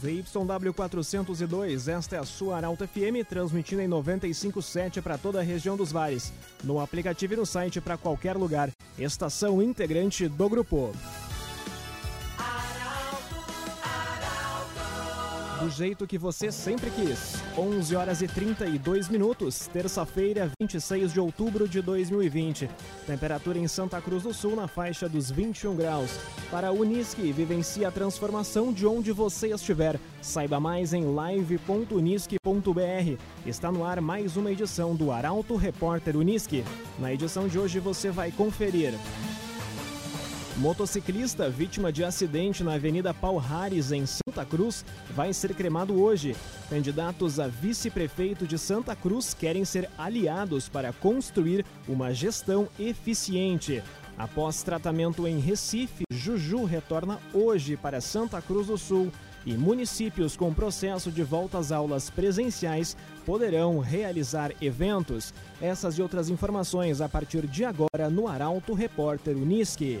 ZYW 402, esta é a sua Arauto FM, transmitindo em 95.7 para toda a região dos vales. No aplicativo e no site para qualquer lugar. Estação integrante do grupo. Do jeito que você sempre quis. 11 horas e 32 minutos, terça-feira, 26 de outubro de 2020. Temperatura em Santa Cruz do Sul na faixa dos 21 graus. Para a Unisque, vivencie a transformação de onde você estiver. Saiba mais em live.unisque.br. Está no ar mais uma edição do Arauto Repórter Unisque. Na edição de hoje você vai conferir. Motociclista vítima de acidente na Avenida Palhares, em Santa Cruz, vai ser cremado hoje. Candidatos a vice-prefeito de Santa Cruz querem ser aliados para construir uma gestão eficiente. Após tratamento em Recife, Juju retorna hoje para Santa Cruz do Sul e municípios com processo de volta às aulas presenciais poderão realizar eventos. Essas e outras informações a partir de agora no Arauto Repórter Unisque.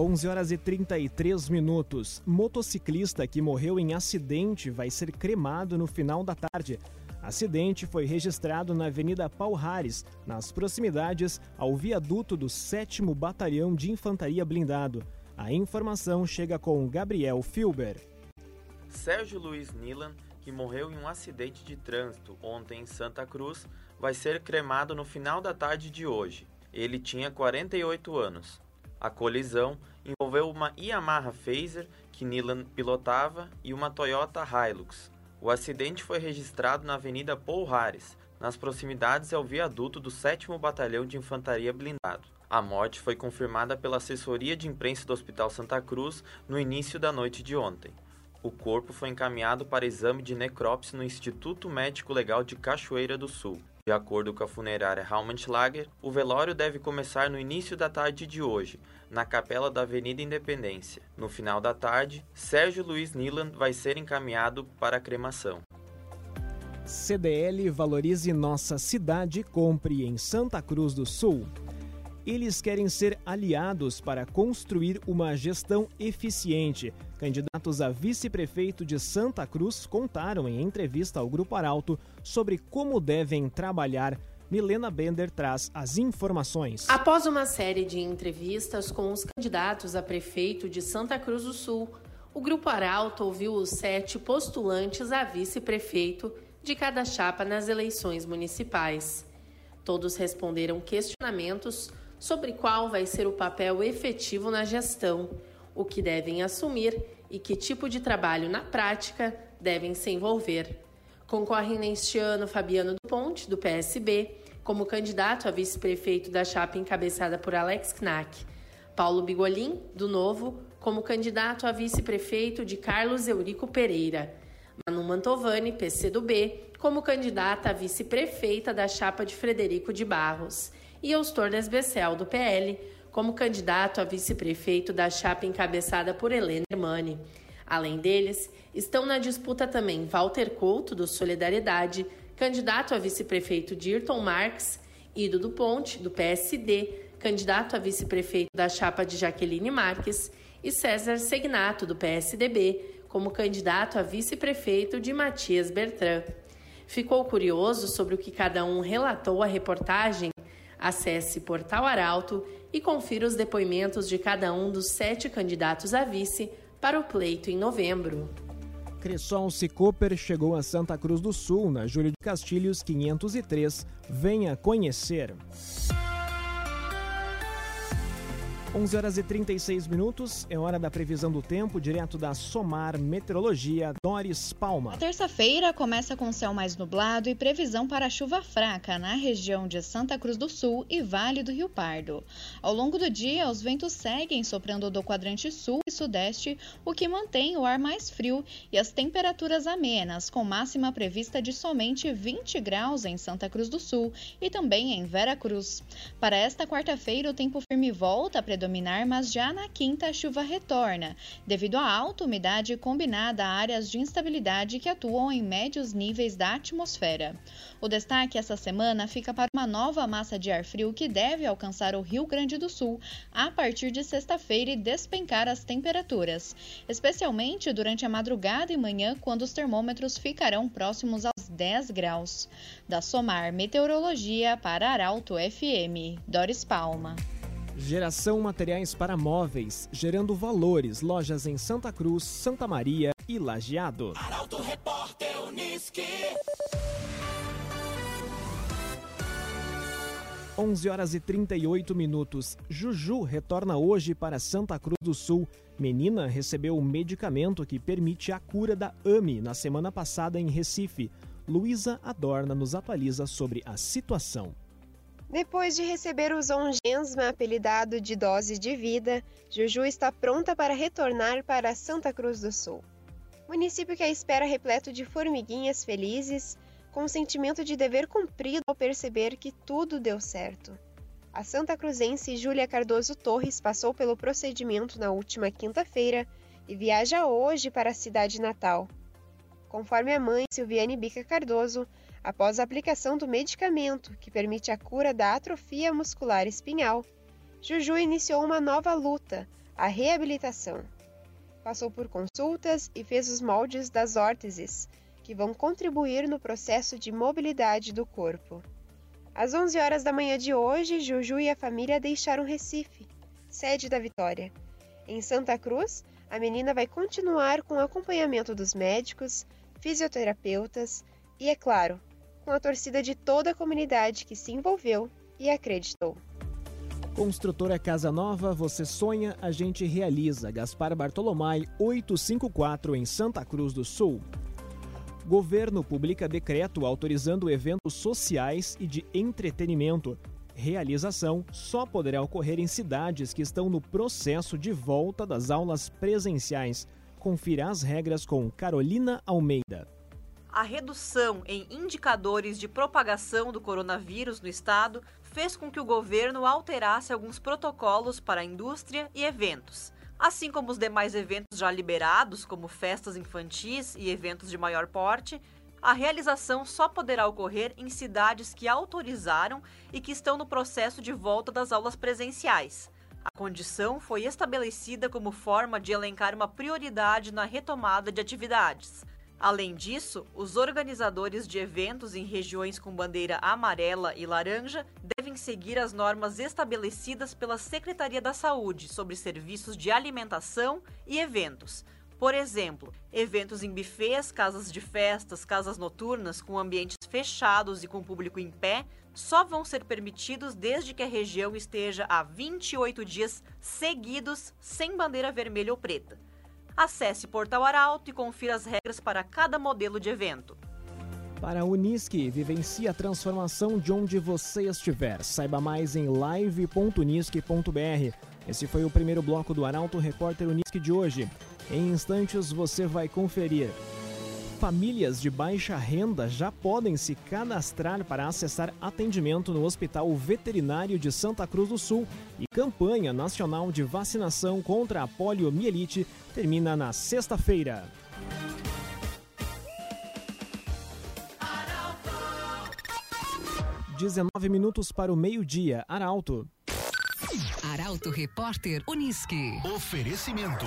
11 horas e 33 minutos. Motociclista que morreu em acidente vai ser cremado no final da tarde. Acidente foi registrado na Avenida Palhares, nas proximidades ao viaduto do 7 Batalhão de Infantaria Blindado. A informação chega com Gabriel Filber. Sérgio Luiz Nilan, que morreu em um acidente de trânsito ontem em Santa Cruz, vai ser cremado no final da tarde de hoje. Ele tinha 48 anos. A colisão envolveu uma Yamaha Phaser que Nilan pilotava e uma Toyota Hilux. O acidente foi registrado na Avenida Paul Harris, nas proximidades ao viaduto do 7 Batalhão de Infantaria Blindado. A morte foi confirmada pela assessoria de imprensa do Hospital Santa Cruz no início da noite de ontem. O corpo foi encaminhado para exame de necrópsia no Instituto Médico Legal de Cachoeira do Sul. De acordo com a funerária Lager, o velório deve começar no início da tarde de hoje, na capela da Avenida Independência. No final da tarde, Sérgio Luiz Niland vai ser encaminhado para a cremação. CDL valorize nossa cidade compre em Santa Cruz do Sul. Eles querem ser aliados para construir uma gestão eficiente. Candidatos a vice-prefeito de Santa Cruz contaram em entrevista ao Grupo Arauto sobre como devem trabalhar. Milena Bender traz as informações. Após uma série de entrevistas com os candidatos a prefeito de Santa Cruz do Sul, o Grupo Arauto ouviu os sete postulantes a vice-prefeito de cada chapa nas eleições municipais. Todos responderam questionamentos sobre qual vai ser o papel efetivo na gestão, o que devem assumir e que tipo de trabalho na prática devem se envolver. Concorrem neste ano Fabiano do Ponte, do PSB, como candidato a vice-prefeito da chapa encabeçada por Alex Knack. Paulo Bigolin, do Novo, como candidato a vice-prefeito de Carlos Eurico Pereira. Manu Mantovani, PCdoB, como candidata a vice-prefeita da chapa de Frederico de Barros e Eustor Desbecel, do PL, como candidato a vice-prefeito da chapa encabeçada por Helena Hermani. Além deles, estão na disputa também Walter Couto, do Solidariedade, candidato a vice-prefeito Dirton Marques, Ido do Ponte, do PSD, candidato a vice-prefeito da chapa de Jaqueline Marques, e César Segnato, do PSDB, como candidato a vice-prefeito de Matias Bertrand. Ficou curioso sobre o que cada um relatou à reportagem? Acesse Portal Arauto e confira os depoimentos de cada um dos sete candidatos a vice para o pleito em novembro. Cressol Cicoper chegou a Santa Cruz do Sul, na Júlio de Castilhos 503. Venha conhecer. 11 horas e 36 minutos, é hora da previsão do tempo, direto da Somar Meteorologia, Doris Palma. Terça-feira começa com céu mais nublado e previsão para chuva fraca na região de Santa Cruz do Sul e Vale do Rio Pardo. Ao longo do dia, os ventos seguem soprando do quadrante sul e sudeste, o que mantém o ar mais frio e as temperaturas amenas, com máxima prevista de somente 20 graus em Santa Cruz do Sul e também em Vera Cruz. Para esta quarta-feira, o tempo firme volta a predominar, mas já na quinta a chuva retorna, devido à alta umidade combinada a áreas de instabilidade que atuam em médios níveis da atmosfera. O destaque essa semana fica para uma nova massa de ar frio que deve alcançar o Rio Grande do Sul a partir de sexta-feira e despencar as temperaturas, especialmente durante a madrugada e manhã, quando os termômetros ficarão próximos aos 10 graus. Da Somar Meteorologia para Arauto FM, Doris Palma. Geração Materiais para Móveis, gerando valores. Lojas em Santa Cruz, Santa Maria e Lajeado. Arauto Repórter Uniski. 11 horas e 38 minutos. Juju retorna hoje para Santa Cruz do Sul. Menina recebeu o medicamento que permite a cura da AMI na semana passada em Recife. Luísa Adorna nos atualiza sobre a situação. Depois de receber o Zongensma, apelidado de dose de vida, Juju está pronta para retornar para Santa Cruz do Sul. Município que a espera repleto de formiguinhas felizes, com o sentimento de dever cumprido ao perceber que tudo deu certo. A Santa Cruzense Júlia Cardoso Torres passou pelo procedimento na última quinta-feira e viaja hoje para a cidade natal. Conforme a mãe Silviane Bica Cardoso, após a aplicação do medicamento que permite a cura da atrofia muscular espinhal, Juju iniciou uma nova luta, a reabilitação. Passou por consultas e fez os moldes das órteses, que vão contribuir no processo de mobilidade do corpo. Às 11 horas da manhã de hoje, Juju e a família deixaram Recife, sede da Vitória. Em Santa Cruz, a menina vai continuar com o acompanhamento dos médicos, fisioterapeutas e, é claro, com a torcida de toda a comunidade que se envolveu e acreditou. Construtora Casa Nova, você sonha, a gente realiza. Gaspar Bartolomai, 854 em Santa Cruz do Sul. Governo publica decreto autorizando eventos sociais e de entretenimento. Realização só poderá ocorrer em cidades que estão no processo de volta das aulas presenciais. Confira as regras com Carolina Almeida. A redução em indicadores de propagação do coronavírus no estado fez com que o governo alterasse alguns protocolos para a indústria e eventos. Assim como os demais eventos já liberados, como festas infantis e eventos de maior porte, a realização só poderá ocorrer em cidades que autorizaram e que estão no processo de volta das aulas presenciais. A condição foi estabelecida como forma de elencar uma prioridade na retomada de atividades. Além disso, os organizadores de eventos em regiões com bandeira amarela e laranja devem seguir as normas estabelecidas pela Secretaria da Saúde sobre serviços de alimentação e eventos. Por exemplo, eventos em bufês, casas de festas, casas noturnas com ambientes fechados e com público em pé só vão ser permitidos desde que a região esteja há 28 dias seguidos sem bandeira vermelha ou preta. Acesse Portal Arauto e confira as regras para cada modelo de evento. Para a Unisque, vivencie a transformação de onde você estiver. Saiba mais em live.unisque.br. Esse foi o primeiro bloco do Arauto Repórter Unisque de hoje. Em instantes você vai conferir. Famílias de baixa renda já podem se cadastrar para acessar atendimento no Hospital Veterinário de Santa Cruz do Sul e campanha nacional de vacinação contra a poliomielite termina na sexta-feira. Dezenove minutos para o meio-dia. Arauto. Arauto Repórter Uniski. Oferecimento.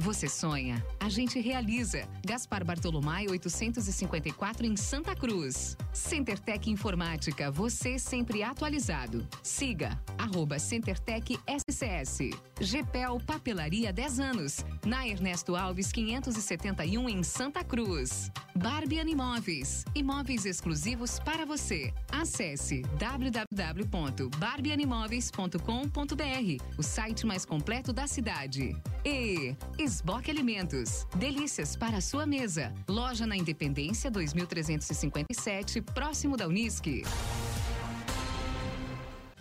Você sonha, a gente realiza. Gaspar Bartolomai 854 em Santa Cruz. CenterTech Informática, você sempre atualizado. Siga arroba CenterTech SCS. GPEL Papelaria 10 anos, na Ernesto Alves 571 em Santa Cruz. Barbie Imóveis, imóveis exclusivos para você. Acesse www.barbieanimóveis.com.br, o site mais completo da cidade. E Esboque Alimentos, delícias para a sua mesa. Loja na Independência 2357, próximo da Unisque.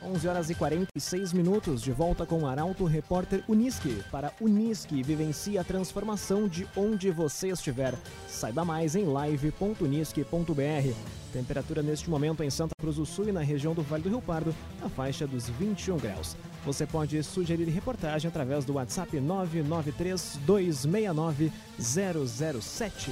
11 horas e 46 minutos, de volta com o Arauto Repórter Unisque. Para Unisque, vivencie a transformação de onde você estiver. Saiba mais em live.unisque.br. Temperatura neste momento em Santa Cruz do Sul e na região do Vale do Rio Pardo, na faixa dos 21 graus. Você pode sugerir reportagem através do WhatsApp 993 269 007.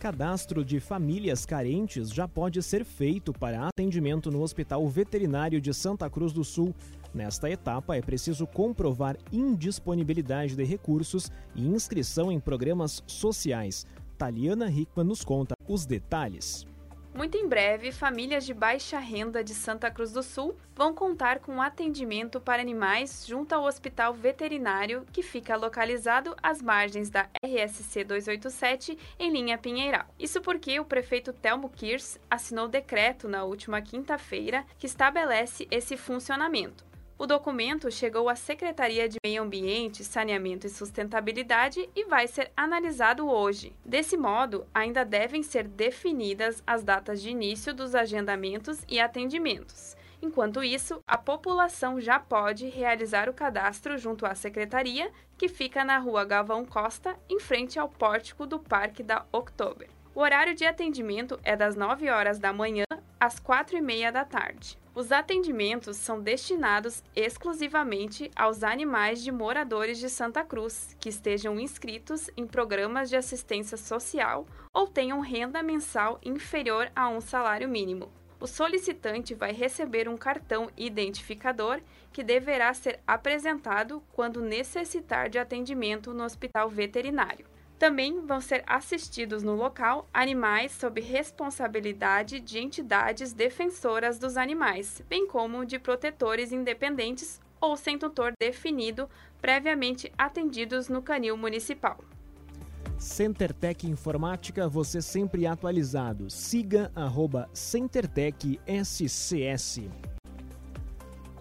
Cadastro de famílias carentes já pode ser feito para atendimento no Hospital Veterinário de Santa Cruz do Sul. Nesta etapa, é preciso comprovar indisponibilidade de recursos e inscrição em programas sociais. Taliana Hickman nos conta os detalhes. Muito em breve, famílias de baixa renda de Santa Cruz do Sul vão contar com atendimento para animais junto ao Hospital Veterinário, que fica localizado às margens da RSC 287, em linha Pinheiral. Isso porque o prefeito Telmo Kirs assinou decreto na última quinta-feira que estabelece esse funcionamento. O documento chegou à Secretaria de Meio Ambiente, Saneamento e Sustentabilidade e vai ser analisado hoje. Desse modo, ainda devem ser definidas as datas de início dos agendamentos e atendimentos. Enquanto isso, a população já pode realizar o cadastro junto à secretaria, que fica na rua Galvão Costa, em frente ao pórtico do Parque da Oktober. O horário de atendimento é das 9 horas da manhã às 4 e meia da tarde. Os atendimentos são destinados exclusivamente aos animais de moradores de Santa Cruz que estejam inscritos em programas de assistência social ou tenham renda mensal inferior a um salário mínimo. O solicitante vai receber um cartão identificador que deverá ser apresentado quando necessitar de atendimento no hospital veterinário. Também vão ser assistidos no local animais sob responsabilidade de entidades defensoras dos animais, bem como de protetores independentes ou sem tutor definido, previamente atendidos no canil municipal. CenterTech Informática, você sempre atualizado. Siga arroba CenterTech SCS.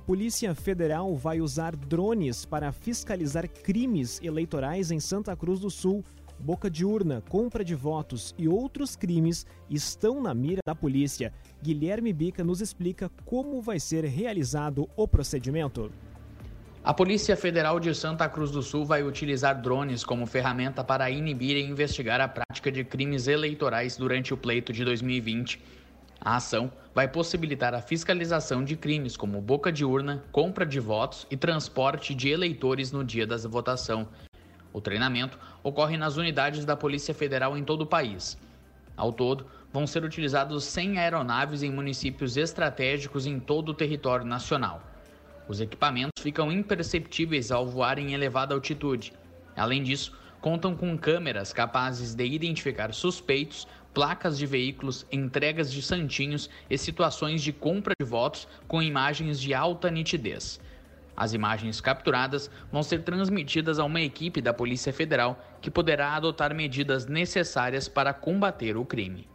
Polícia Federal vai usar drones para fiscalizar crimes eleitorais em Santa Cruz do Sul boca de urna, compra de votos e outros crimes estão na mira da polícia. Guilherme Bica nos explica como vai ser realizado o procedimento. A Polícia Federal de Santa Cruz do Sul vai utilizar drones como ferramenta para inibir e investigar a prática de crimes eleitorais durante o pleito de 2020. A ação vai possibilitar a fiscalização de crimes como boca de urna, compra de votos e transporte de eleitores no dia da votação, o treinamento ocorre nas unidades da Polícia Federal em todo o país. Ao todo, vão ser utilizados 100 aeronaves em municípios estratégicos em todo o território nacional. Os equipamentos ficam imperceptíveis ao voar em elevada altitude. Além disso, contam com câmeras capazes de identificar suspeitos, placas de veículos, entregas de santinhos e situações de compra de votos com imagens de alta nitidez. As imagens capturadas vão ser transmitidas a uma equipe da Polícia Federal que poderá adotar medidas necessárias para combater o crime.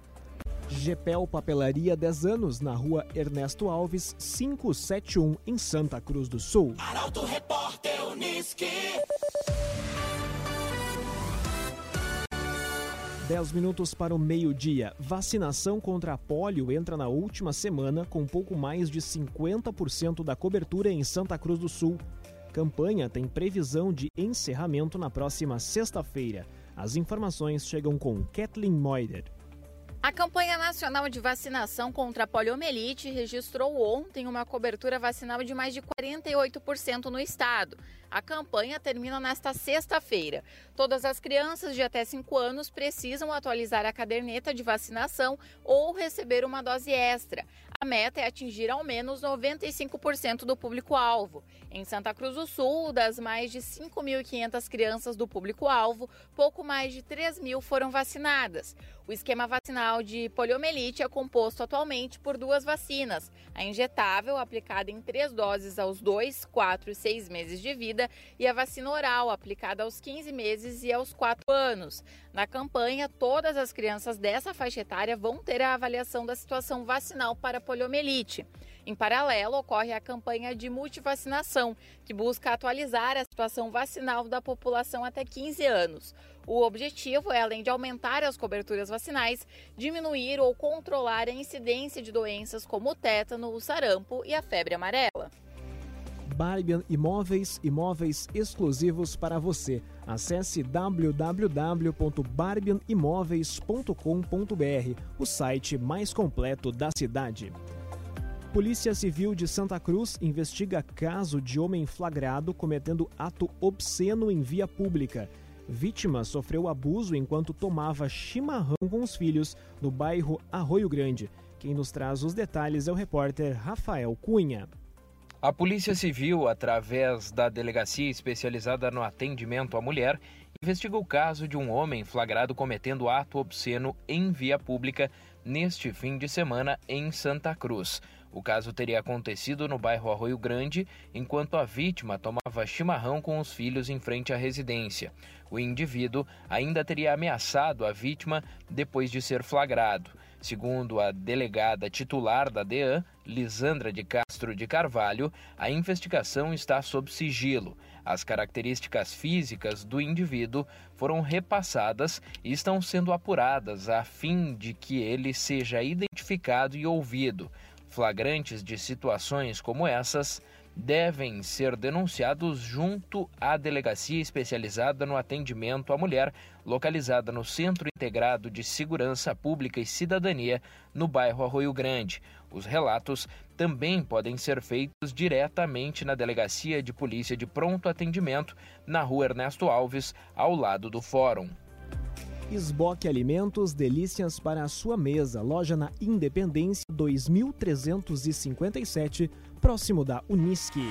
Gepel Papelaria 10 anos, na rua Ernesto Alves, 571, em Santa Cruz do Sul. Arauto Repórter Uniski. 10 minutos para o meio-dia. Vacinação contra a polio entra na última semana com pouco mais de 50% da cobertura em Santa Cruz do Sul. Campanha tem previsão de encerramento na próxima sexta-feira. As informações chegam com Kathleen Moider. A campanha nacional de vacinação contra a poliomielite registrou ontem uma cobertura vacinal de mais de 48% no estado. A campanha termina nesta sexta-feira. Todas as crianças de até 5 anos precisam atualizar a caderneta de vacinação ou receber uma dose extra. A meta é atingir ao menos 95% do público-alvo. Em Santa Cruz do Sul, das mais de 5.500 crianças do público-alvo, pouco mais de 3 mil foram vacinadas. O esquema vacinal de poliomielite é composto atualmente por duas vacinas: a injetável, aplicada em três doses aos 2, 4 e 6 meses de vida, e a vacina oral, aplicada aos 15 meses e aos 4 anos. Na campanha, todas as crianças dessa faixa etária vão ter a avaliação da situação vacinal para poliomielite. Em paralelo, ocorre a campanha de multivacinação, que busca atualizar a situação vacinal da população até 15 anos. O objetivo é, além de aumentar as coberturas vacinais, diminuir ou controlar a incidência de doenças como o tétano, o sarampo e a febre amarela. Barbian Imóveis, imóveis exclusivos para você. Acesse www.barbianimoveis.com.br, o site mais completo da cidade. Polícia Civil de Santa Cruz investiga caso de homem flagrado cometendo ato obsceno em via pública. Vítima sofreu abuso enquanto tomava chimarrão com os filhos no bairro Arroio Grande. Quem nos traz os detalhes é o repórter Rafael Cunha. A Polícia Civil, através da Delegacia Especializada no Atendimento à Mulher, investiga o caso de um homem flagrado cometendo ato obsceno em via pública neste fim de semana em Santa Cruz. O caso teria acontecido no bairro Arroio Grande, enquanto a vítima tomava chimarrão com os filhos em frente à residência. O indivíduo ainda teria ameaçado a vítima depois de ser flagrado. Segundo a delegada titular da DEAN, Lisandra de Castro de Carvalho, a investigação está sob sigilo. As características físicas do indivíduo foram repassadas e estão sendo apuradas a fim de que ele seja identificado e ouvido. Flagrantes de situações como essas devem ser denunciados junto à delegacia especializada no atendimento à mulher, localizada no Centro Integrado de Segurança Pública e Cidadania, no bairro Arroio Grande. Os relatos também podem ser feitos diretamente na Delegacia de Polícia de Pronto Atendimento, na rua Ernesto Alves, ao lado do Fórum. Esboque Alimentos, delícias para a sua mesa. Loja na Independência 2357, próximo da Unisque.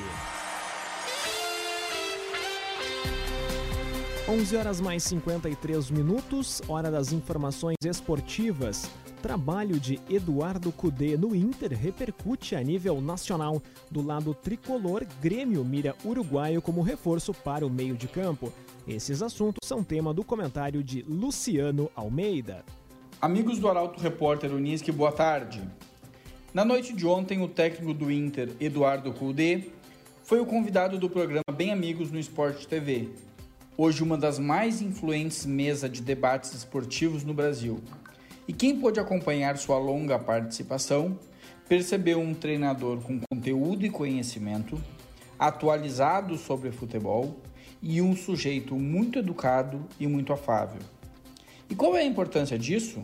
11 horas mais 53 minutos, hora das informações esportivas. Trabalho de Eduardo Cudê no Inter repercute a nível nacional. Do lado tricolor, Grêmio mira uruguaio como reforço para o meio de campo. Esses assuntos são tema do comentário de Luciano Almeida. Amigos do Arauto Repórter Unisque, boa tarde. Na noite de ontem, o técnico do Inter, Eduardo Cudê, foi o convidado do programa Bem Amigos no Esporte TV, hoje uma das mais influentes mesas de debates esportivos no Brasil. E quem pôde acompanhar sua longa participação percebeu um treinador com conteúdo e conhecimento, atualizado sobre futebol e um sujeito muito educado e muito afável. E qual é a importância disso?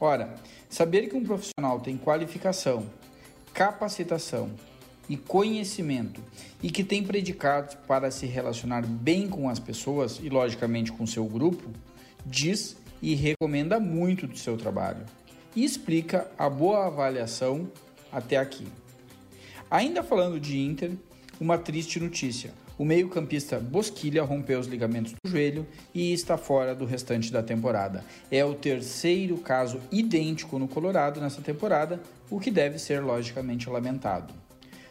Ora, saber que um profissional tem qualificação, capacitação e conhecimento e que tem predicados para se relacionar bem com as pessoas e, logicamente, com seu grupo, diz e recomenda muito do seu trabalho e explica a boa avaliação até aqui. Ainda falando de Inter, uma triste notícia. O meio-campista Bosquilha rompeu os ligamentos do joelho e está fora do restante da temporada. É o terceiro caso idêntico no Colorado nessa temporada, o que deve ser logicamente lamentado.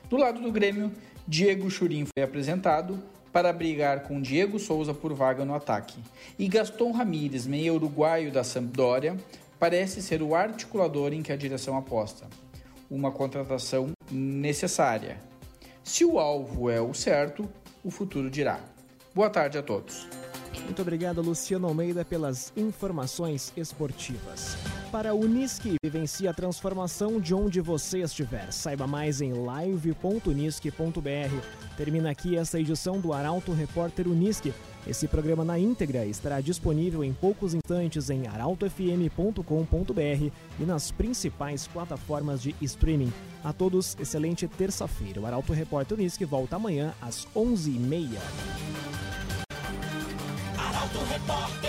Do lado do Grêmio, Diego Churin foi apresentado para brigar com Diego Souza por vaga no ataque. E Gaston Ramírez, meio uruguaio da Sampdoria, parece ser o articulador em que a direção aposta. Uma contratação necessária. Se o alvo é o certo, o futuro dirá. Boa tarde a todos. Muito obrigado, Luciano Almeida, pelas informações esportivas. Para a Unisque, vivencie a transformação de onde você estiver. Saiba mais em live.unisque.br. Termina aqui essa edição do Arauto Repórter Unisque. Esse programa na íntegra estará disponível em poucos instantes em arautofm.com.br e nas principais plataformas de streaming. A todos, excelente terça-feira. O Arauto Repórter Unisque volta amanhã às 11h30. Arauto Repórter.